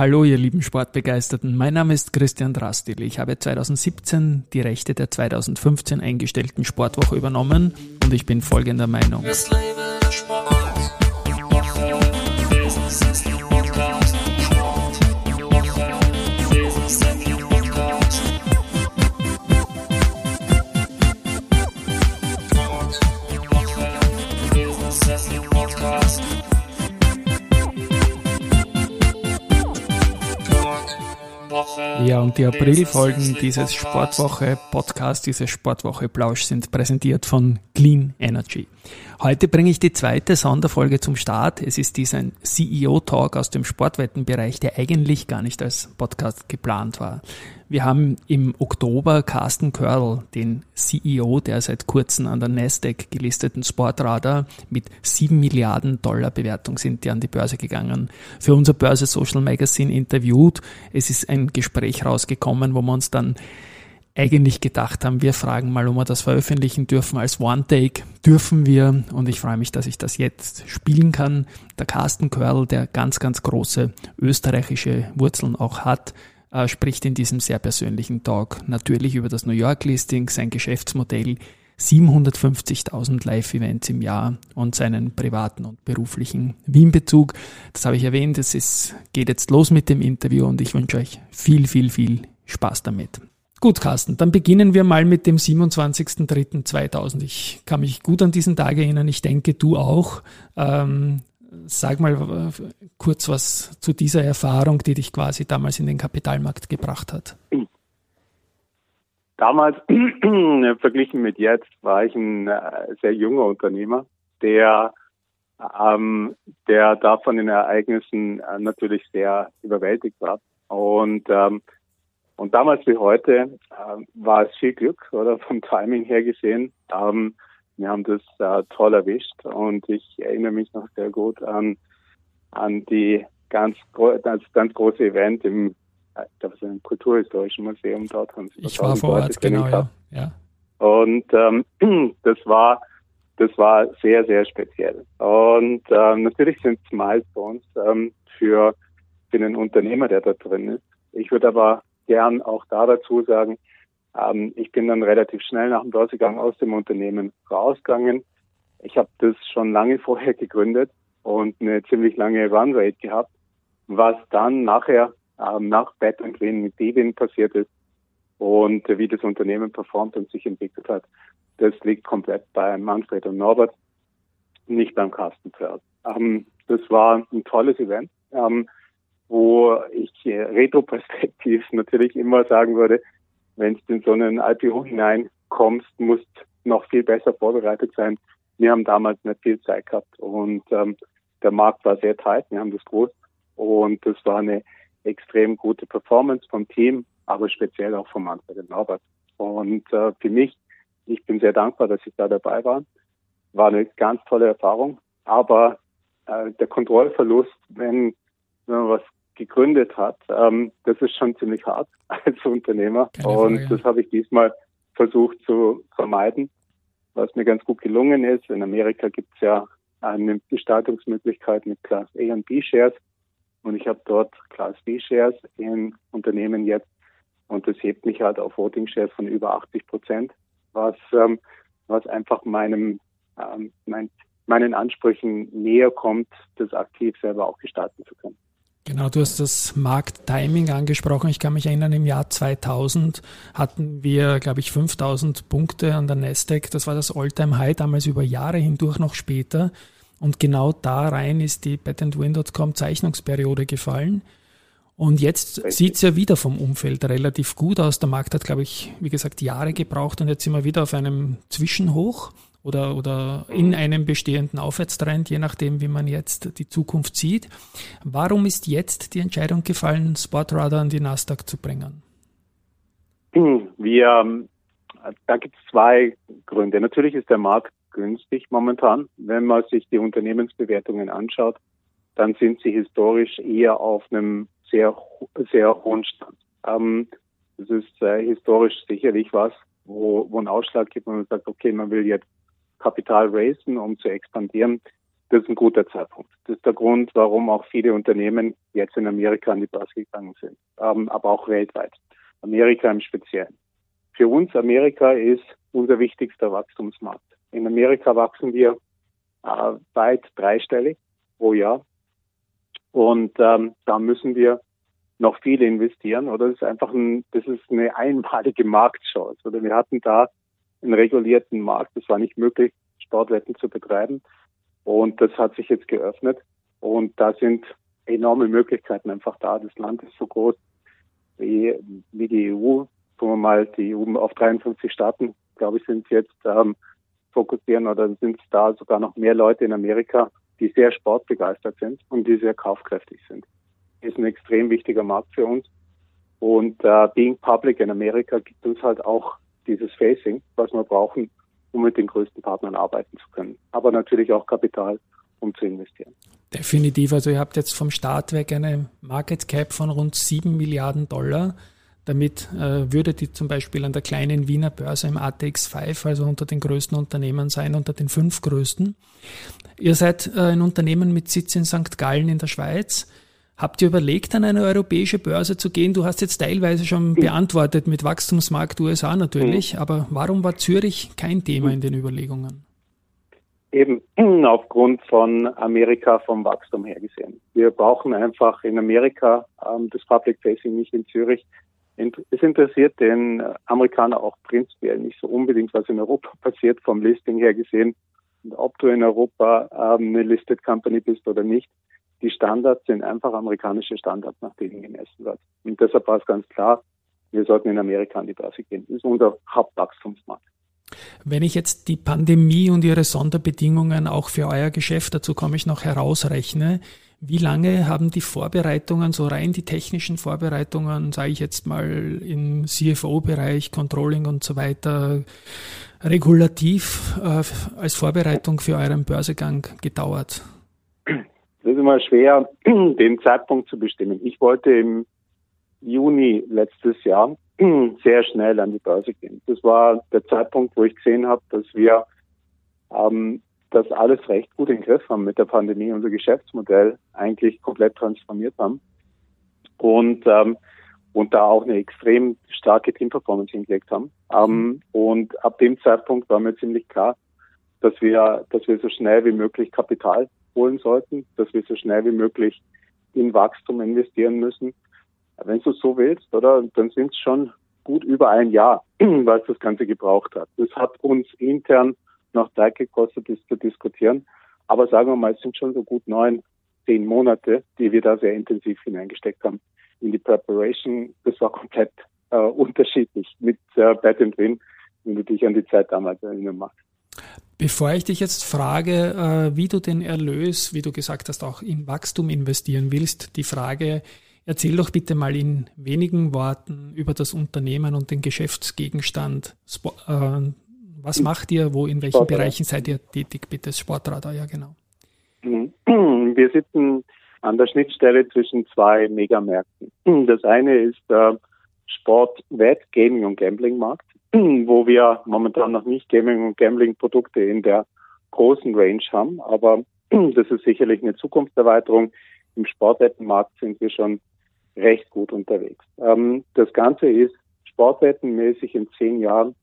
Hallo, ihr lieben Sportbegeisterten. Mein Name ist Christian Drastil. Ich habe 2017 die Rechte der 2015 eingestellten Sportwoche übernommen und ich bin folgender Meinung. Ja, und die Aprilfolgen dieses Sportwoche Podcast, dieses Sportwoche Plausch sind präsentiert von Clean Energy. Heute bringe ich die zweite Sonderfolge zum Start. Es ist dies ein CEO-Talk aus dem Sportwettenbereich, der eigentlich gar nicht als Podcast geplant war. Wir haben im Oktober Carsten Körl, den CEO der seit kurzem an der Nasdaq gelisteten Sportradar mit sieben Milliarden Dollar Bewertung sind die an die Börse gegangen, für unser Börse Social Magazine interviewt. Es ist ein Gespräch rausgekommen, wo wir uns dann eigentlich gedacht haben, wir fragen mal, ob wir das veröffentlichen dürfen als One-Take. Dürfen wir und ich freue mich, dass ich das jetzt spielen kann. Der Carsten Körl, der ganz, ganz große österreichische Wurzeln auch hat, äh, spricht in diesem sehr persönlichen Talk natürlich über das New York-Listing, sein Geschäftsmodell, 750.000 Live-Events im Jahr und seinen privaten und beruflichen Wien-Bezug. Das habe ich erwähnt. Es ist, geht jetzt los mit dem Interview und ich wünsche euch viel, viel, viel Spaß damit. Gut, Carsten, dann beginnen wir mal mit dem 27.03.2000. Ich kann mich gut an diesen Tag erinnern. Ich denke, du auch. Ähm, sag mal äh, kurz was zu dieser Erfahrung, die dich quasi damals in den Kapitalmarkt gebracht hat. Damals, verglichen mit jetzt, war ich ein äh, sehr junger Unternehmer, der, ähm, der da von den Ereignissen äh, natürlich sehr überwältigt war. Und ähm, und damals wie heute äh, war es viel Glück, oder vom Timing her gesehen. Ähm, wir haben das äh, toll erwischt und ich erinnere mich noch sehr gut an an die ganz das ganz große Event im das ist im Kulturhistorischen Museum dort haben sie Ich war vor Ort, genau, ja. ja. Und ähm, das war das war sehr sehr speziell. Und ähm, natürlich sind es Milestones ähm, für für einen Unternehmer, der da drin ist. Ich würde aber gern auch da dazu sagen, ähm, ich bin dann relativ schnell nach dem Börsegang aus dem Unternehmen rausgegangen. Ich habe das schon lange vorher gegründet und eine ziemlich lange Runrate gehabt. Was dann nachher ähm, nach Bad and Green mit Devin passiert ist und wie das Unternehmen performt und sich entwickelt hat, das liegt komplett bei Manfred und Norbert, nicht beim Carsten Pferd. Ähm, das war ein tolles Event. Ähm, wo ich äh, retroperspektiv natürlich immer sagen würde, wenn du in so einen IPO hineinkommst, musst noch viel besser vorbereitet sein. Wir haben damals nicht viel Zeit gehabt und ähm, der Markt war sehr tight, wir haben das groß und das war eine extrem gute Performance vom Team, aber speziell auch vom Manfred Norbert. Und äh, für mich, ich bin sehr dankbar, dass ich da dabei war. War eine ganz tolle Erfahrung, aber äh, der Kontrollverlust, wenn, wenn man was gegründet hat, ähm, das ist schon ziemlich hart als Unternehmer. und das habe ich diesmal versucht zu vermeiden, was mir ganz gut gelungen ist. In Amerika gibt es ja eine Gestaltungsmöglichkeit mit Class A und B Shares. Und ich habe dort Class B Shares in Unternehmen jetzt. Und das hebt mich halt auf Voting Shares von über 80 Prozent, was, ähm, was einfach meinem, ähm, mein, meinen Ansprüchen näher kommt, das aktiv selber auch gestalten zu können. Genau, du hast das Markttiming angesprochen. Ich kann mich erinnern, im Jahr 2000 hatten wir, glaube ich, 5000 Punkte an der Nasdaq. Das war das All-Time-High, damals über Jahre hindurch noch später. Und genau da rein ist die patentwin.com Zeichnungsperiode gefallen. Und jetzt sieht es ja wieder vom Umfeld relativ gut aus. Der Markt hat, glaube ich, wie gesagt, Jahre gebraucht und jetzt sind wir wieder auf einem Zwischenhoch oder, oder in einem bestehenden Aufwärtstrend, je nachdem, wie man jetzt die Zukunft sieht. Warum ist jetzt die Entscheidung gefallen, Sportradar an die Nasdaq zu bringen? Wir, da gibt es zwei Gründe. Natürlich ist der Markt günstig momentan. Wenn man sich die Unternehmensbewertungen anschaut, dann sind sie historisch eher auf einem sehr, sehr hohen Stand. Ähm, das ist äh, historisch sicherlich was, wo, wo ein Ausschlag gibt, wo man sagt, okay, man will jetzt Kapital raisen, um zu expandieren. das ist ein guter Zeitpunkt. Das ist der Grund, warum auch viele Unternehmen jetzt in Amerika an die Börse gegangen sind, ähm, aber auch weltweit. Amerika im Speziellen. Für uns Amerika ist unser wichtigster Wachstumsmarkt. In Amerika wachsen wir äh, weit dreistellig pro Jahr. Und ähm, da müssen wir noch viel investieren. Oder das ist einfach ein, das ist eine einmalige Marktchance. Oder wir hatten da einen regulierten Markt. Es war nicht möglich, Sportwetten zu betreiben. Und das hat sich jetzt geöffnet. Und da sind enorme Möglichkeiten einfach da. Das Land ist so groß wie, wie die EU. Sagen wir mal, die EU auf 53 Staaten, glaube ich, sind jetzt ähm, fokussieren oder sind da sogar noch mehr Leute in Amerika, die sehr sportbegeistert sind und die sehr kaufkräftig sind. Ist ein extrem wichtiger Markt für uns. Und äh, Being Public in Amerika gibt uns halt auch dieses Facing, was wir brauchen, um mit den größten Partnern arbeiten zu können. Aber natürlich auch Kapital, um zu investieren. Definitiv. Also ihr habt jetzt vom Start weg eine Market Cap von rund 7 Milliarden Dollar. Damit äh, würde die zum Beispiel an der kleinen Wiener Börse im ATX 5, also unter den größten Unternehmen sein, unter den fünf größten. Ihr seid äh, ein Unternehmen mit Sitz in St. Gallen in der Schweiz. Habt ihr überlegt, an eine europäische Börse zu gehen? Du hast jetzt teilweise schon mhm. beantwortet mit Wachstumsmarkt USA natürlich, mhm. aber warum war Zürich kein Thema in den Überlegungen? Eben aufgrund von Amerika vom Wachstum her gesehen. Wir brauchen einfach in Amerika ähm, das Public Facing nicht in Zürich. Es interessiert den Amerikaner auch prinzipiell nicht so unbedingt, was in Europa passiert, vom Listing her gesehen. Ob du in Europa ähm, eine Listed Company bist oder nicht, die Standards sind einfach amerikanische Standards, nach denen gemessen wird. Und deshalb war es ganz klar, wir sollten in Amerika an die Börse gehen. Das ist unser Hauptwachstumsmarkt. Wenn ich jetzt die Pandemie und ihre Sonderbedingungen auch für euer Geschäft, dazu komme ich noch herausrechne, wie lange haben die Vorbereitungen, so rein die technischen Vorbereitungen, sage ich jetzt mal im CFO-Bereich, Controlling und so weiter, regulativ äh, als Vorbereitung für euren Börsegang gedauert? Das ist immer schwer, den Zeitpunkt zu bestimmen. Ich wollte im Juni letztes Jahr sehr schnell an die Börse gehen. Das war der Zeitpunkt, wo ich gesehen habe, dass wir ähm, das alles recht gut in den Griff haben mit der Pandemie, unser Geschäftsmodell eigentlich komplett transformiert haben und ähm, und da auch eine extrem starke Teamperformance hingelegt haben. Ähm, und ab dem Zeitpunkt war mir ziemlich klar, dass wir, dass wir so schnell wie möglich Kapital holen sollten, dass wir so schnell wie möglich in Wachstum investieren müssen. Wenn du so willst, oder, dann sind es schon gut über ein Jahr, was das Ganze gebraucht hat. Das hat uns intern noch Zeit gekostet, das zu diskutieren. Aber sagen wir mal, es sind schon so gut neun, zehn Monate, die wir da sehr intensiv hineingesteckt haben in die Preparation. Das war komplett äh, unterschiedlich mit äh, Bad and Win, wenn du dich an die Zeit damals erinnern magst. Bevor ich dich jetzt frage, äh, wie du den Erlös, wie du gesagt hast, auch in Wachstum investieren willst, die Frage, erzähl doch bitte mal in wenigen Worten über das Unternehmen und den Geschäftsgegenstand. Äh, was macht ihr, wo, in welchen Sportradar. Bereichen seid ihr tätig, bitte? Sportradar, ja genau. Mhm. Wir sitzen an der Schnittstelle zwischen zwei Megamärkten. Das eine ist der Sport-Wett, Gaming- und Gambling-Markt. wo wir momentan noch nicht Gaming- und Gambling-Produkte in der großen Range haben. Aber das ist sicherlich eine Zukunftserweiterung. Im Sportwettenmarkt sind wir schon recht gut unterwegs. Ähm, das Ganze ist sportwettenmäßig in zehn Jahren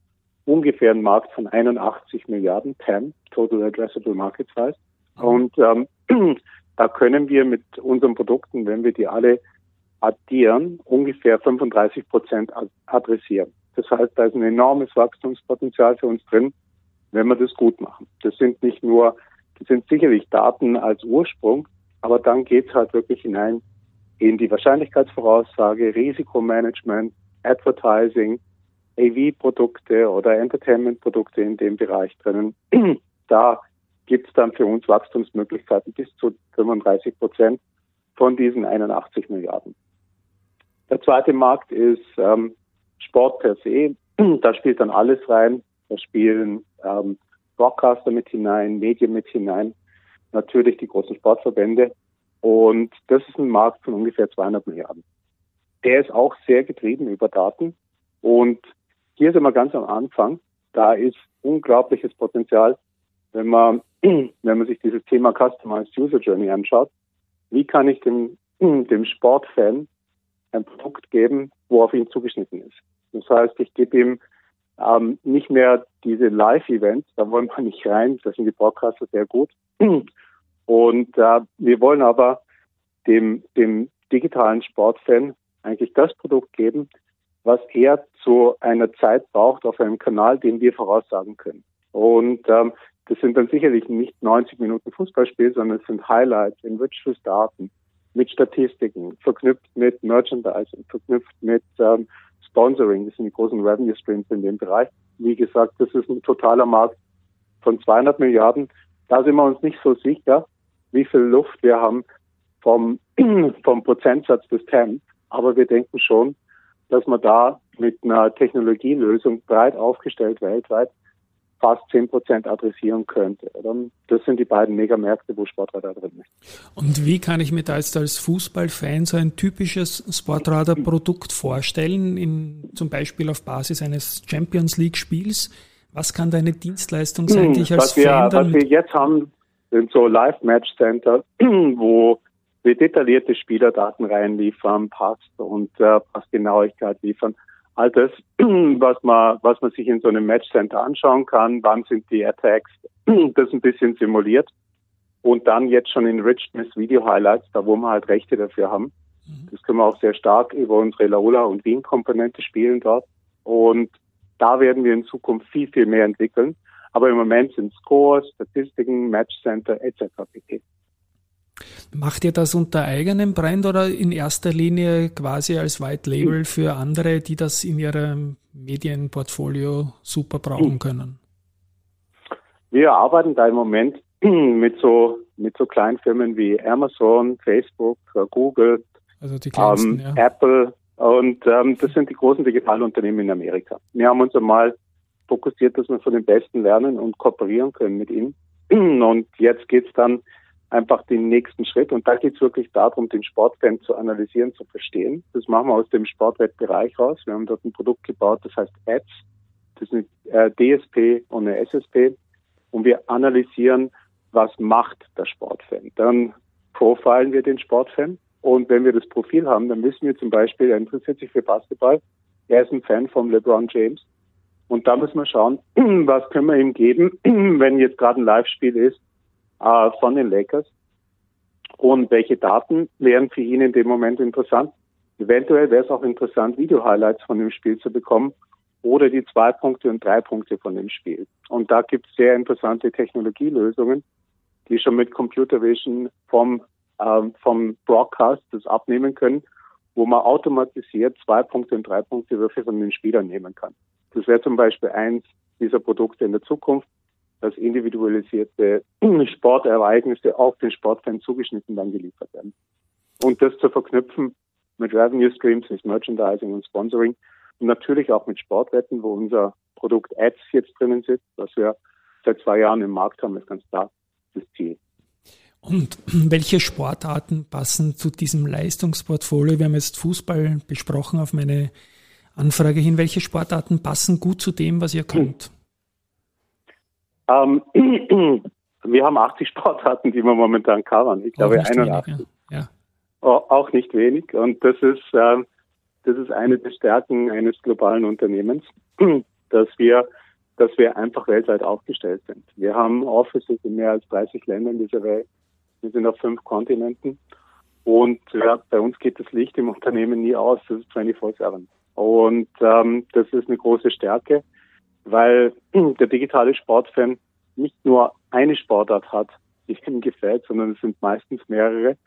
ungefähr ein Markt von 81 Milliarden TAM, Total Addressable Market Size. Und ähm, da können wir mit unseren Produkten, wenn wir die alle addieren, ungefähr 35 Prozent adressieren. Das heißt, da ist ein enormes Wachstumspotenzial für uns drin, wenn wir das gut machen. Das sind nicht nur, das sind sicherlich Daten als Ursprung, aber dann geht es halt wirklich hinein in die Wahrscheinlichkeitsvoraussage, Risikomanagement, Advertising, AV-Produkte oder Entertainment-Produkte in dem Bereich drinnen. Da gibt es dann für uns Wachstumsmöglichkeiten bis zu 35 Prozent von diesen 81 Milliarden. Der zweite Markt ist ähm, Sport per se, da spielt dann alles rein. Da spielen ähm, Broadcaster mit hinein, Medien mit hinein, natürlich die großen Sportverbände. Und das ist ein Markt von ungefähr 200 Milliarden. Der ist auch sehr getrieben über Daten. Und hier sind wir ganz am Anfang. Da ist unglaubliches Potenzial. wenn man, wenn man sich dieses Thema Customized User Journey anschaut, wie kann ich dem, dem Sportfan ein Produkt geben, wo auf ihn zugeschnitten ist. Das heißt, ich gebe ihm ähm, nicht mehr diese Live-Events, da wollen wir nicht rein, da sind die Broadcaster sehr gut. Und äh, wir wollen aber dem, dem digitalen Sportfan eigentlich das Produkt geben, was er zu einer Zeit braucht auf einem Kanal, den wir voraussagen können. Und ähm, das sind dann sicherlich nicht 90 Minuten Fußballspiel, sondern es sind Highlights, enriched with Daten, mit Statistiken, verknüpft mit Merchandising, verknüpft mit ähm, Sponsoring. Das sind die großen Revenue Streams in dem Bereich. Wie gesagt, das ist ein totaler Markt von 200 Milliarden. Da sind wir uns nicht so sicher, wie viel Luft wir haben vom, vom Prozentsatz des TAM. Aber wir denken schon, dass man da mit einer Technologielösung breit aufgestellt weltweit fast 10 Prozent adressieren könnte. Das sind die beiden Megamärkte, wo Sportradar drin ist. Und wie kann ich mir da jetzt als Fußballfan so ein typisches Sportradar-Produkt vorstellen, in, zum Beispiel auf Basis eines Champions League-Spiels? Was kann deine Dienstleistung sein, die ich als was wir, Fan Was wir jetzt haben, sind so Live-Match-Center, wo wir detaillierte Spielerdaten reinliefern, Pass und äh, Passgenauigkeit liefern all das, was man, was man sich in so einem Matchcenter anschauen kann, wann sind die Attacks, das ein bisschen simuliert und dann jetzt schon enriched mit Video Highlights, da wo wir halt Rechte dafür haben. Mhm. Das können wir auch sehr stark über unsere Laola und Wien Komponente spielen dort und da werden wir in Zukunft viel, viel mehr entwickeln. Aber im Moment sind Scores, Statistiken, Matchcenter etc. pp. Macht ihr das unter eigenem Brand oder in erster Linie quasi als White Label für andere, die das in ihrem Medienportfolio super brauchen hm. können? Wir arbeiten da im Moment mit so mit so kleinen Firmen wie Amazon, Facebook, Google, also ähm, ja. Apple und ähm, das sind die großen Digitalunternehmen in Amerika. Wir haben uns einmal fokussiert, dass wir von den Besten lernen und kooperieren können mit ihnen. Und jetzt geht es dann einfach den nächsten Schritt. Und da geht es wirklich darum, den Sportfan zu analysieren, zu verstehen. Das machen wir aus dem Sportwettbereich raus. Wir haben dort ein Produkt gebaut, das heißt Ads. Das ist eine äh, DSP und eine SSP. Und wir analysieren, was macht der Sportfan. Dann profilen wir den Sportfan. Und wenn wir das Profil haben, dann wissen wir zum Beispiel, er interessiert sich für Basketball. Er ist ein Fan von LeBron James. Und da müssen wir schauen, was können wir ihm geben, wenn jetzt gerade ein Live-Spiel ist, äh, von den Lakers. Und welche Daten wären für ihn in dem Moment interessant? Eventuell wäre es auch interessant, Video-Highlights von dem Spiel zu bekommen oder die zwei Punkte und drei Punkte von dem Spiel. Und da gibt es sehr interessante Technologielösungen, die schon mit Computer Vision vom, ähm, vom Broadcast das abnehmen können, wo man automatisiert zwei Punkte und drei Punkte Würfe von den Spielern nehmen kann. Das wäre zum Beispiel eins dieser Produkte in der Zukunft dass individualisierte Sportereignisse auf den Sportfan zugeschnitten dann geliefert werden. Und das zu verknüpfen mit Revenue Streams, mit Merchandising und Sponsoring und natürlich auch mit Sportwetten, wo unser Produkt Ads jetzt drinnen sitzt, was wir seit zwei Jahren im Markt haben, ist ganz klar das Ziel. Und welche Sportarten passen zu diesem Leistungsportfolio? Wir haben jetzt Fußball besprochen auf meine Anfrage hin. Welche Sportarten passen gut zu dem, was ihr könnt? Ähm, wir haben 80 Sportarten, die wir momentan covern. Ich glaube 81. Wenig, ja. Oh, auch nicht wenig. Und das ist, äh, das ist eine der Stärken eines globalen Unternehmens, dass wir, dass wir einfach weltweit aufgestellt sind. Wir haben Offices in mehr als 30 Ländern dieser Welt. Wir sind auf fünf Kontinenten. Und ja, bei uns geht das Licht im Unternehmen nie aus. Das ist 24-7. Und ähm, das ist eine große Stärke weil der digitale Sportfan nicht nur eine Sportart hat, die ihm gefällt, sondern es sind meistens mehrere.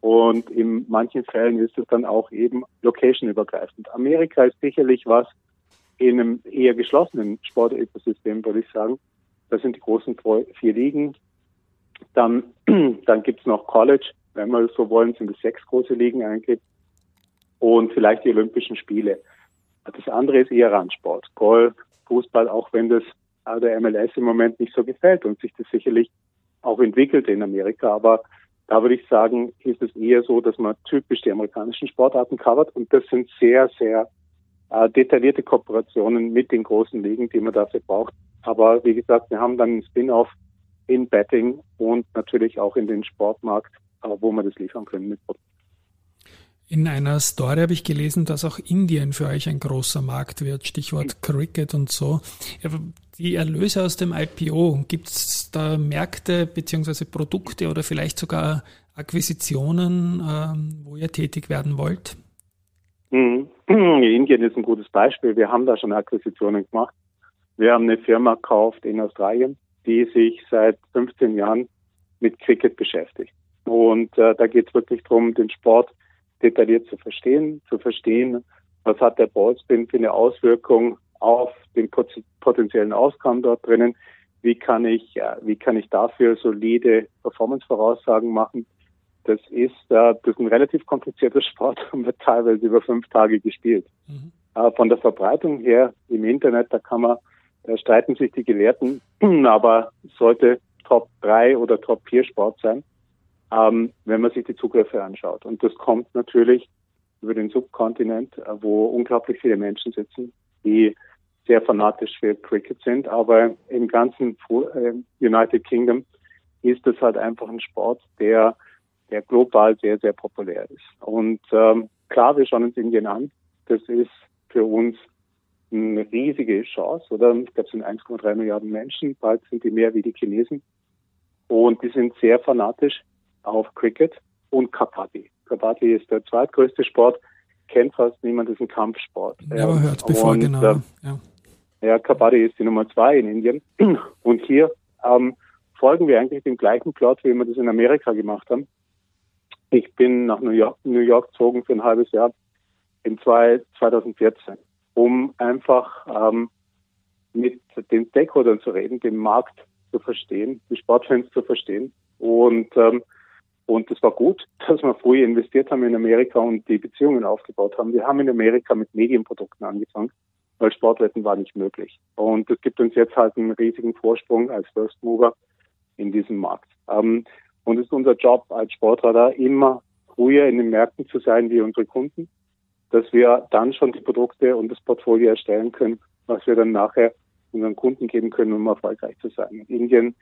Und in manchen Fällen ist es dann auch eben location-übergreifend. Amerika ist sicherlich was in einem eher geschlossenen Sportökosystem, würde ich sagen. Das sind die großen vier Ligen. Dann, dann gibt's noch College, wenn wir so wollen, sind es sechs große Ligen eigentlich. Und vielleicht die Olympischen Spiele. Das andere ist eher Randsport. Golf, Fußball, auch wenn das der MLS im Moment nicht so gefällt und sich das sicherlich auch entwickelt in Amerika. Aber da würde ich sagen, ist es eher so, dass man typisch die amerikanischen Sportarten covert und das sind sehr, sehr äh, detaillierte Kooperationen mit den großen Ligen, die man dafür braucht. Aber wie gesagt, wir haben dann einen Spin-off in Betting und natürlich auch in den Sportmarkt, äh, wo wir das liefern können mit Produkten. In einer Story habe ich gelesen, dass auch Indien für euch ein großer Markt wird, Stichwort Cricket und so. Die Erlöse aus dem IPO, gibt es da Märkte beziehungsweise Produkte oder vielleicht sogar Akquisitionen, ähm, wo ihr tätig werden wollt? Mhm. Indien ist ein gutes Beispiel. Wir haben da schon Akquisitionen gemacht. Wir haben eine Firma gekauft in Australien, die sich seit 15 Jahren mit Cricket beschäftigt. Und äh, da geht es wirklich darum, den Sport detailliert zu verstehen, zu verstehen, was hat der Ballspin für eine Auswirkung auf den potenziellen Auskommen dort drinnen, wie kann ich, wie kann ich dafür solide Performance-Voraussagen machen. Das ist, äh, das ist ein relativ komplizierter Sport und wird teilweise über fünf Tage gespielt. Mhm. Äh, von der Verbreitung her im Internet, da kann man, da streiten sich die Gelehrten, aber sollte Top 3 oder Top 4 Sport sein ähm, wenn man sich die Zugriffe anschaut. Und das kommt natürlich über den Subkontinent, äh, wo unglaublich viele Menschen sitzen, die sehr fanatisch für Cricket sind. Aber im ganzen äh, United Kingdom ist es halt einfach ein Sport, der, der global sehr, sehr populär ist. Und ähm, klar, wir schauen uns Indien an. Das ist für uns eine riesige Chance, oder? Ich glaube, es sind 1,3 Milliarden Menschen, bald sind die mehr wie die Chinesen. Und die sind sehr fanatisch auf Cricket und Kabaddi. Kabaddi ist der zweitgrößte Sport, kennt fast niemand, ist ein Kampfsport. Ja, aber hört bevor, und, genau. Äh, ja. ja, Kabaddi ist die Nummer zwei in Indien. Und hier ähm, folgen wir eigentlich dem gleichen Plot, wie wir das in Amerika gemacht haben. Ich bin nach New York, New York gezogen für ein halbes Jahr im 2014, um einfach ähm, mit den Stakeholdern zu reden, den Markt zu verstehen, die Sportfans zu verstehen und ähm, und es war gut, dass wir früh investiert haben in Amerika und die Beziehungen aufgebaut haben. Wir haben in Amerika mit Medienprodukten angefangen, weil Sportwetten war nicht möglich. Und das gibt uns jetzt halt einen riesigen Vorsprung als First Mover in diesem Markt. Ähm, und es ist unser Job als Sportradar immer früher in den Märkten zu sein wie unsere Kunden, dass wir dann schon die Produkte und das Portfolio erstellen können, was wir dann nachher unseren Kunden geben können, um erfolgreich zu sein. Indien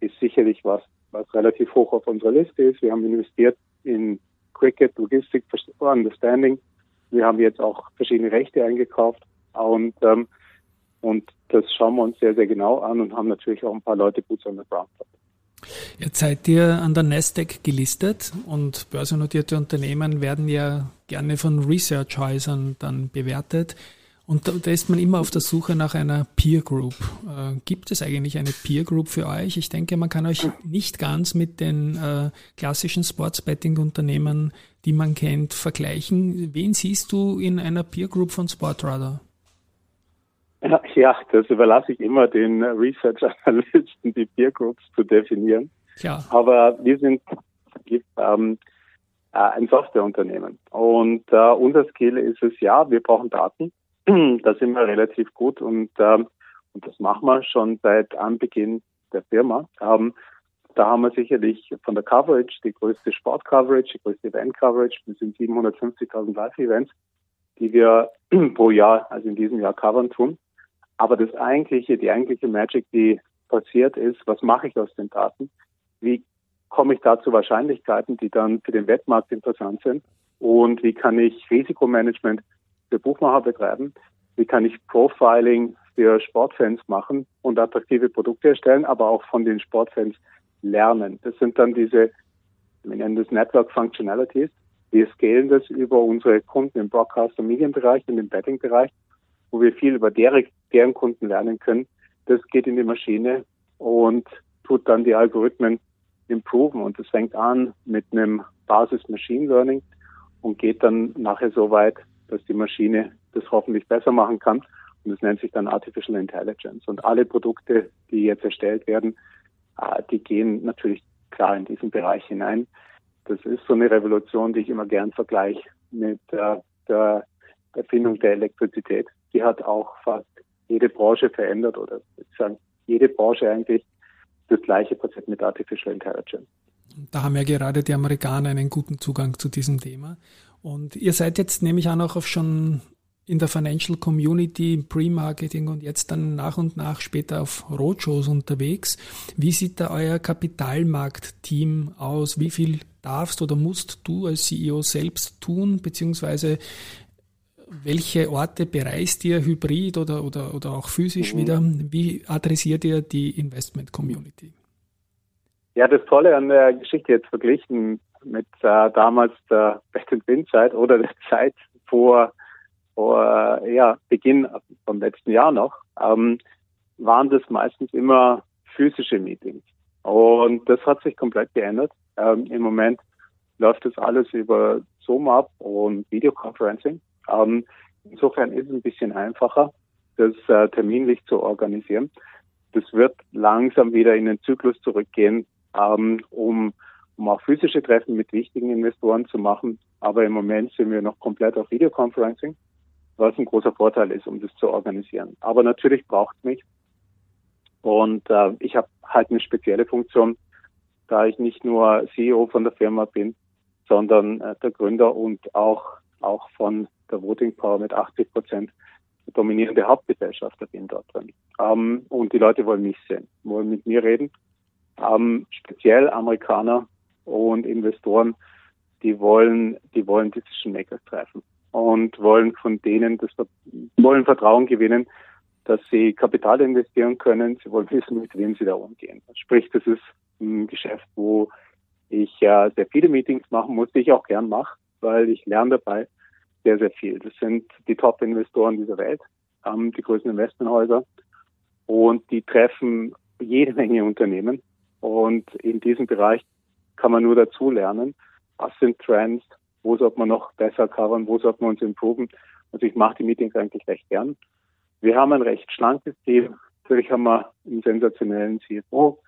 ist sicherlich was, was relativ hoch auf unserer Liste ist. Wir haben investiert in Cricket, Logistik, Understanding. Wir haben jetzt auch verschiedene Rechte eingekauft und, ähm, und das schauen wir uns sehr, sehr genau an und haben natürlich auch ein paar Leute gut on the ground. Jetzt seid ihr an der Nasdaq gelistet und börsennotierte Unternehmen werden ja gerne von Researchhäusern dann bewertet. Und da, da, ist man immer auf der Suche nach einer Peer Group. Äh, gibt es eigentlich eine Peer Group für euch? Ich denke, man kann euch nicht ganz mit den äh, klassischen Sportsbetting-Unternehmen, die man kennt, vergleichen. Wen siehst du in einer Peer Group von Sportradar? Ja, das überlasse ich immer den Research-Analysten, die Peer Groups zu definieren. Klar. Aber wir sind ähm, äh, ein Softwareunternehmen. Und äh, unser Skill ist es, ja, wir brauchen Daten da sind wir relativ gut und, ähm, und das machen wir schon seit Anbeginn der Firma. Ähm, da haben wir sicherlich von der Coverage die größte Sport-Coverage, die größte Event-Coverage. Das sind 750.000 Live-Events, die wir pro Jahr, also in diesem Jahr covern tun. Aber das eigentliche, die eigentliche Magic, die passiert ist, was mache ich aus den Daten? Wie komme ich da zu Wahrscheinlichkeiten, die dann für den Wettmarkt interessant sind? Und wie kann ich Risikomanagement für Buchmacher betreiben? Wie kann ich Profiling für Sportfans machen und attraktive Produkte erstellen, aber auch von den Sportfans lernen? Das sind dann diese, wir nennen das Network Functionalities. Wir scalen das über unsere Kunden im Broadcast- und Medienbereich, in dem Betting-Bereich, wo wir viel über deren, deren Kunden lernen können. Das geht in die Maschine und tut dann die Algorithmen improven. Und das fängt an mit einem Basis Machine Learning und geht dann nachher so weit, dass die Maschine das hoffentlich besser machen kann. Und das nennt sich dann Artificial Intelligence. Und alle Produkte, die jetzt erstellt werden, äh, die gehen natürlich klar in diesen Bereich hinein. Das ist so eine Revolution, die ich immer gern vergleiche mit äh, der Erfindung der Elektrizität. Die hat auch fast jede Branche verändert oder sagen jede Branche eigentlich das gleiche passiert mit Artificial Intelligence. Da haben ja gerade die Amerikaner einen guten Zugang zu diesem Thema. Und ihr seid jetzt, nehme ich an, auch auf schon in der Financial Community, im Pre-Marketing und jetzt dann nach und nach später auf Roadshows unterwegs. Wie sieht da euer Kapitalmarkt-Team aus? Wie viel darfst oder musst du als CEO selbst tun, beziehungsweise welche Orte bereist ihr hybrid oder, oder, oder auch physisch mhm. wieder? Wie adressiert ihr die Investment Community? Ja, das Tolle an der Geschichte jetzt verglichen mit äh, damals der Best Wind Zeit oder der Zeit vor, vor ja, Beginn vom letzten Jahr noch, ähm, waren das meistens immer physische Meetings. Und das hat sich komplett geändert. Ähm, Im Moment läuft das alles über Zoom ab und Videoconferencing. Ähm, insofern ist es ein bisschen einfacher, das äh, terminlich zu organisieren. Das wird langsam wieder in den Zyklus zurückgehen, ähm, um, um auch physische Treffen mit wichtigen Investoren zu machen. Aber im Moment sind wir noch komplett auf Videoconferencing, was ein großer Vorteil ist, um das zu organisieren. Aber natürlich braucht mich. Und äh, ich habe halt eine spezielle Funktion, da ich nicht nur CEO von der Firma bin, sondern äh, der Gründer und auch, auch von der Voting Power mit 80 Prozent dominierende Hauptgesellschafter bin dort drin. Ähm, und die Leute wollen mich sehen, wollen mit mir reden. Ähm, speziell Amerikaner und Investoren, die wollen, die wollen Decision Makers treffen und wollen von denen das, wollen Vertrauen gewinnen, dass sie Kapital investieren können. Sie wollen wissen, mit wem sie da umgehen. Sprich, das ist ein Geschäft, wo ich ja sehr viele Meetings machen muss, die ich auch gern mache, weil ich lerne dabei sehr, sehr viel. Das sind die Top-Investoren dieser Welt, ähm, die größten Investmenthäuser und die treffen jede Menge Unternehmen und in diesem Bereich kann man nur dazu lernen, was sind Trends, wo sollte man noch besser covern, wo sollte man uns improven. Also ich mache die Meetings eigentlich recht gern. Wir haben ein recht schlankes Team. Natürlich haben wir einen sensationellen CFO,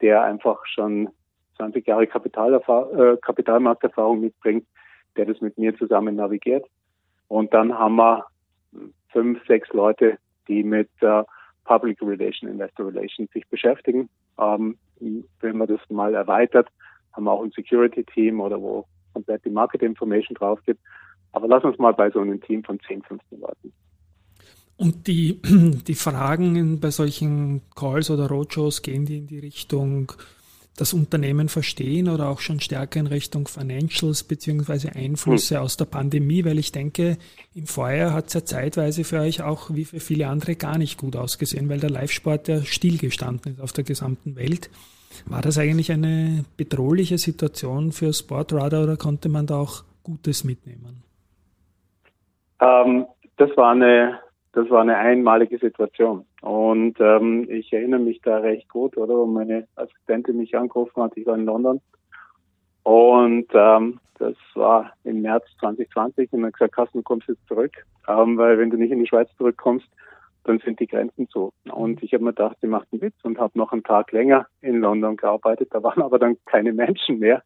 der einfach schon 20 Jahre äh, Kapitalmarkterfahrung mitbringt, der das mit mir zusammen navigiert. Und dann haben wir fünf, sechs Leute, die mit äh, Public Relation, Investor Relations sich beschäftigen. Ähm, wenn man das mal erweitert, haben wir auch ein Security-Team oder wo komplett die Market Information drauf gibt. Aber lass uns mal bei so einem Team von 10, 15 Leuten. Und die, die Fragen bei solchen Calls oder Roadshows gehen die in die Richtung, das Unternehmen verstehen oder auch schon stärker in Richtung Financials beziehungsweise Einflüsse hm. aus der Pandemie, weil ich denke, im Vorjahr hat es ja zeitweise für euch auch wie für viele andere gar nicht gut ausgesehen, weil der Live-Sport ja stillgestanden ist auf der gesamten Welt. War das eigentlich eine bedrohliche Situation für Sportradar oder konnte man da auch Gutes mitnehmen? Ähm, das war eine das war eine einmalige Situation. Und ähm, ich erinnere mich da recht gut, oder? Wo meine Assistentin mich angerufen hat, ich war in London. Und ähm, das war im März 2020 und dann gesagt, Carsten, du kommst jetzt zurück, ähm, weil wenn du nicht in die Schweiz zurückkommst, dann sind die Grenzen zu. Und ich habe mir gedacht, sie macht einen Witz und habe noch einen Tag länger in London gearbeitet. Da waren aber dann keine Menschen mehr.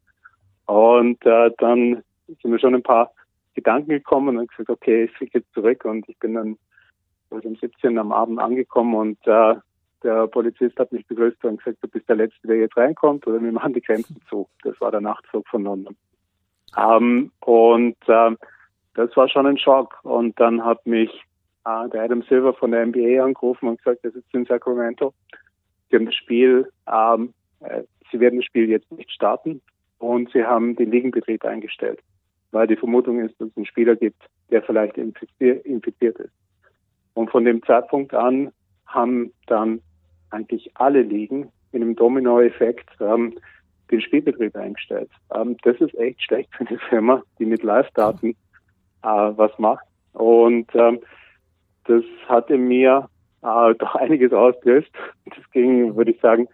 Und äh, dann sind mir schon ein paar Gedanken gekommen und gesagt, okay, ich fliege jetzt zurück und ich bin dann um 17 am Abend angekommen und äh, der Polizist hat mich begrüßt und gesagt, du bist der Letzte, der jetzt reinkommt oder wir machen die Grenzen zu. Das war der Nachtflug von London. Ähm, und äh, das war schon ein Schock. Und dann hat mich äh, der Adam Silver von der NBA angerufen und gesagt, er sitzt in Sacramento. Sie haben das Spiel, ähm, äh, sie werden das Spiel jetzt nicht starten und sie haben den Ligenbetrieb eingestellt, weil die Vermutung ist, dass es einen Spieler gibt, der vielleicht infiziert ist. Und von dem Zeitpunkt an haben dann eigentlich alle Ligen in einem Dominoeffekt ähm, den Spielbetrieb eingestellt. Ähm, das ist echt schlecht für eine Firma, die mit Live-Daten äh, was macht. Und ähm, das hatte mir äh, doch einiges ausgelöst. Das ging, würde ich sagen,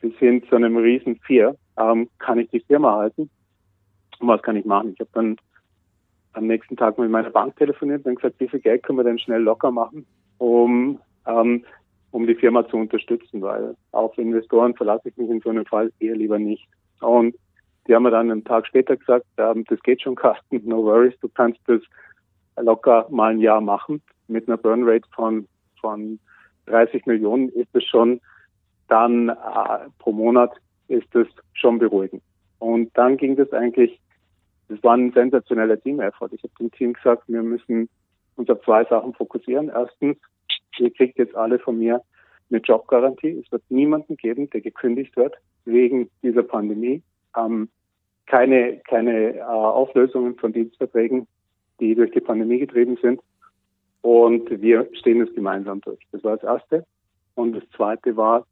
bis hin zu einem riesen Vier. Ähm, kann ich die Firma halten? Und was kann ich machen? Ich habe dann am nächsten Tag mit meiner Bank telefoniert und gesagt, wie viel Geld können wir denn schnell locker machen, um, ähm, um die Firma zu unterstützen, weil auf Investoren verlasse ich mich in so einem Fall eher lieber nicht. Und die haben mir dann einen Tag später gesagt, ähm, das geht schon, Carsten, no worries, du kannst das locker mal ein Jahr machen. Mit einer Burnrate von, von 30 Millionen ist es schon dann äh, pro Monat ist es schon beruhigend. Und dann ging das eigentlich das war ein sensationeller Team-Effort. Ich habe dem Team gesagt, wir müssen uns auf zwei Sachen fokussieren. Erstens, ihr kriegt jetzt alle von mir eine Jobgarantie. Es wird niemanden geben, der gekündigt wird wegen dieser Pandemie. Ähm, keine keine äh, Auflösungen von Dienstverträgen, die durch die Pandemie getrieben sind. Und wir stehen es gemeinsam durch. Das war das Erste. Und das Zweite war,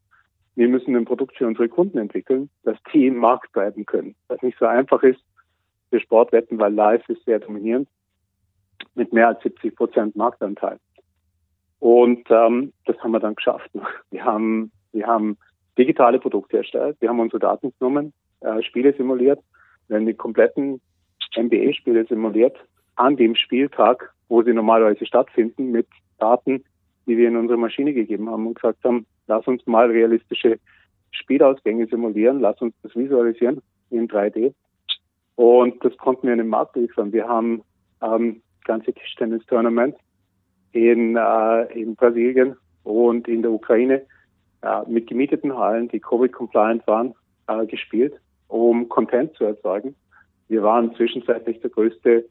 wir müssen ein Produkt für unsere Kunden entwickeln, dass die im Markt bleiben können. Was nicht so einfach ist für Sportwetten, weil Live ist sehr dominierend mit mehr als 70 Prozent Marktanteil. Und ähm, das haben wir dann geschafft. Wir haben, wir haben digitale Produkte erstellt, wir haben unsere Daten genommen, äh, Spiele simuliert, wir haben die kompletten NBA-Spiele simuliert an dem Spieltag, wo sie normalerweise stattfinden, mit Daten, die wir in unsere Maschine gegeben haben und gesagt haben, lass uns mal realistische Spielausgänge simulieren, lass uns das visualisieren in 3D. Und das konnten wir in den Markt liefern. Wir haben ähm, ganze Tischtennis-Tournament in, äh, in Brasilien und in der Ukraine äh, mit gemieteten Hallen, die Covid-compliant waren, äh, gespielt, um Content zu erzeugen. Wir waren zwischenzeitlich der größte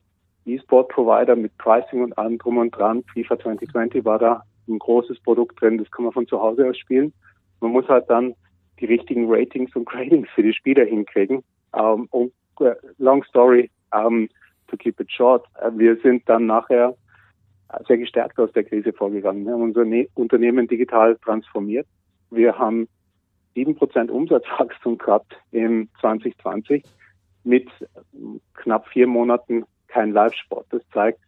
E-Sport-Provider mit Pricing und allem drum und dran. FIFA 2020 war da ein großes Produkt drin, das kann man von zu Hause aus spielen. Man muss halt dann die richtigen Ratings und Gradings für die Spieler hinkriegen. Um, ähm, und uh, long story, um, to keep it short, uh, wir sind dann nachher sehr gestärkt aus der Krise vorgegangen. Wir haben unser ne Unternehmen digital transformiert. Wir haben sieben Prozent Umsatzwachstum gehabt im 2020 mit knapp vier Monaten kein Live-Sport. Das zeigt,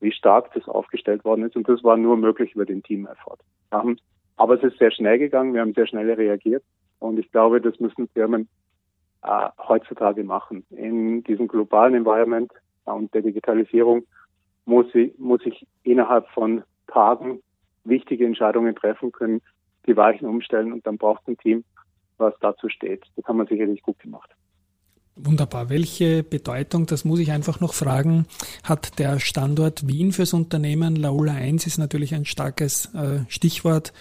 wie stark das aufgestellt worden ist. Und das war nur möglich über den Team-Effort. Aber es ist sehr schnell gegangen. Wir haben sehr schnell reagiert. Und ich glaube, das müssen Firmen äh, heutzutage machen. In diesem globalen Environment und der Digitalisierung muss ich, muss ich innerhalb von Tagen wichtige Entscheidungen treffen können, die Weichen umstellen und dann braucht ein Team, was dazu steht. Das haben wir sicherlich gut gemacht. Wunderbar. Welche Bedeutung, das muss ich einfach noch fragen, hat der Standort Wien fürs Unternehmen? Laola 1 ist natürlich ein starkes äh, Stichwort.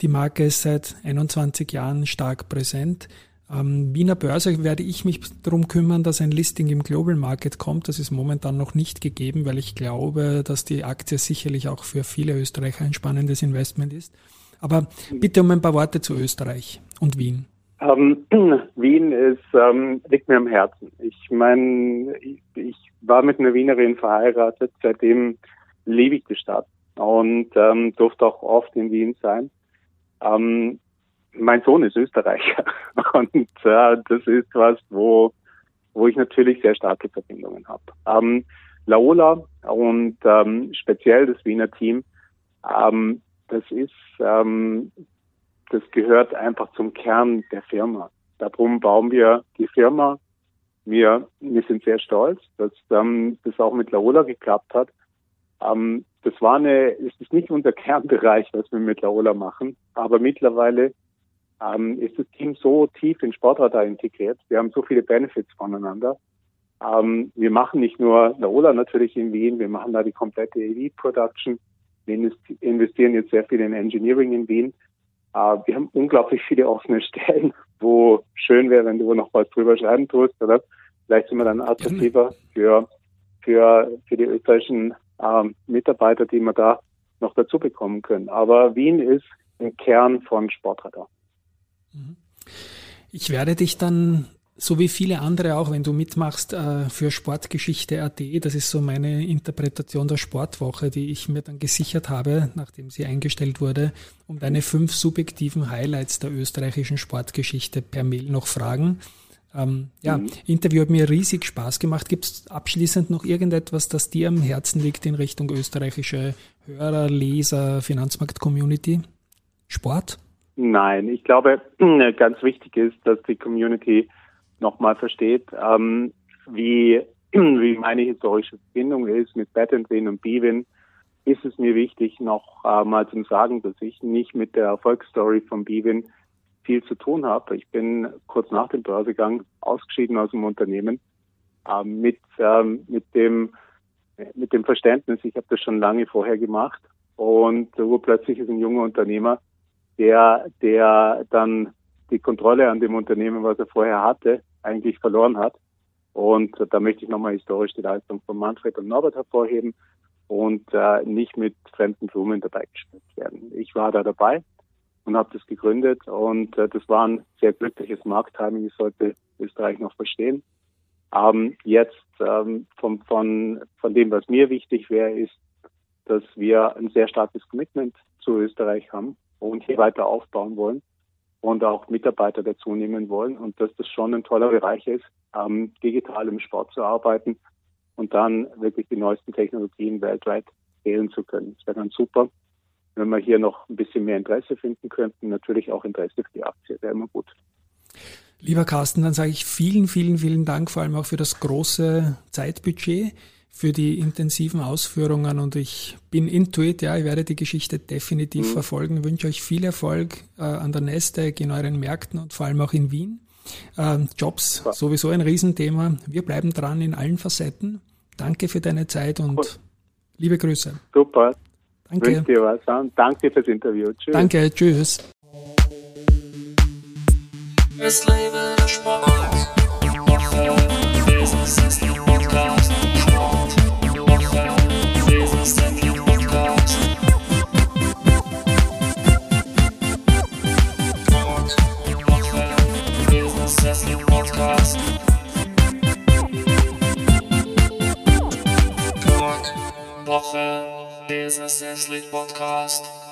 Die Marke ist seit 21 Jahren stark präsent. Ähm, Wiener Börse werde ich mich darum kümmern, dass ein Listing im Global Market kommt. Das ist momentan noch nicht gegeben, weil ich glaube, dass die Aktie sicherlich auch für viele Österreicher ein spannendes Investment ist. Aber bitte um ein paar Worte zu Österreich und Wien. Ähm, Wien ist, ähm, liegt mir am Herzen. Ich meine, ich, ich, war mit einer Wienerin verheiratet, seitdem lebe ich die Stadt und ähm, durfte auch oft in Wien sein. Ähm, mein Sohn ist Österreicher und äh, das ist was, wo, wo ich natürlich sehr starke Verbindungen habe. Ähm, Laola und ähm, speziell das Wiener Team, ähm, das ist, ähm, das gehört einfach zum Kern der Firma. Darum bauen wir die Firma. Wir, wir sind sehr stolz, dass ähm, das auch mit Laola geklappt hat. Ähm, das war eine, es ist nicht unser Kernbereich, was wir mit Laola machen, aber mittlerweile ähm, ist das Team so tief in Sportradar integriert. Wir haben so viele Benefits voneinander. Ähm, wir machen nicht nur Laola natürlich in Wien, wir machen da die komplette EV-Production. Wir investieren jetzt sehr viel in Engineering in Wien. Äh, wir haben unglaublich viele offene Stellen, wo schön wäre, wenn du noch was drüber schreiben tust, oder? Vielleicht sind wir dann attraktiver für, für, für die österreichischen ähm, Mitarbeiter, die wir da noch dazu bekommen können. Aber Wien ist ein Kern von Sportradar. Ich werde dich dann, so wie viele andere auch, wenn du mitmachst, äh, für Sportgeschichte.at, das ist so meine Interpretation der Sportwoche, die ich mir dann gesichert habe, nachdem sie eingestellt wurde, um deine fünf subjektiven Highlights der österreichischen Sportgeschichte per Mail noch fragen. Ähm, ja, mhm. Interview hat mir riesig Spaß gemacht. Gibt es abschließend noch irgendetwas, das dir am Herzen liegt in Richtung österreichische Hörer, Leser, Finanzmarkt-Community? Sport? Nein, ich glaube, ganz wichtig ist, dass die Community nochmal versteht, ähm, wie, wie meine historische Verbindung ist mit Win und Bwin. Ist es mir wichtig, noch äh, mal zu sagen, dass ich nicht mit der Erfolgsstory von Bwin viel zu tun habe. Ich bin kurz nach dem Börsegang ausgeschieden aus dem Unternehmen äh, mit, ähm, mit, dem, mit dem Verständnis, ich habe das schon lange vorher gemacht und urplötzlich ist ein junger Unternehmer der, der dann die Kontrolle an dem Unternehmen, was er vorher hatte, eigentlich verloren hat. Und da möchte ich nochmal historisch die Leistung von Manfred und Norbert hervorheben. und äh, nicht mit fremden Blumen dabei gespielt werden. Ich war da dabei und habe das gegründet und äh, das war ein sehr glückliches Markttiming, das sollte Österreich noch verstehen. Ähm, jetzt ähm, vom, von, von dem, was mir wichtig wäre, ist, dass wir ein sehr starkes Commitment zu Österreich haben und hier weiter aufbauen wollen und auch Mitarbeiter dazu nehmen wollen und dass das schon ein toller Bereich ist, ähm, digital im Sport zu arbeiten und dann wirklich die neuesten Technologien weltweit wählen zu können. Das wäre dann super, wenn wir hier noch ein bisschen mehr Interesse finden könnten. Natürlich auch Interesse für die Aktie, wäre immer gut. Lieber Carsten, dann sage ich vielen, vielen, vielen Dank, vor allem auch für das große Zeitbudget, für die intensiven Ausführungen und ich bin intuit, ja, ich werde die Geschichte definitiv mhm. verfolgen, wünsche euch viel Erfolg äh, an der Nestec, in euren Märkten und vor allem auch in Wien. Ähm, Jobs, ja. sowieso ein Riesenthema. Wir bleiben dran in allen Facetten. Danke für deine Zeit und cool. liebe Grüße. Super. Danke. Wünsche dir was. Danke fürs Interview. Tschüss. Danke, tschüss. Es lebe der Sport. Business ist Woche. Business ist Podcast.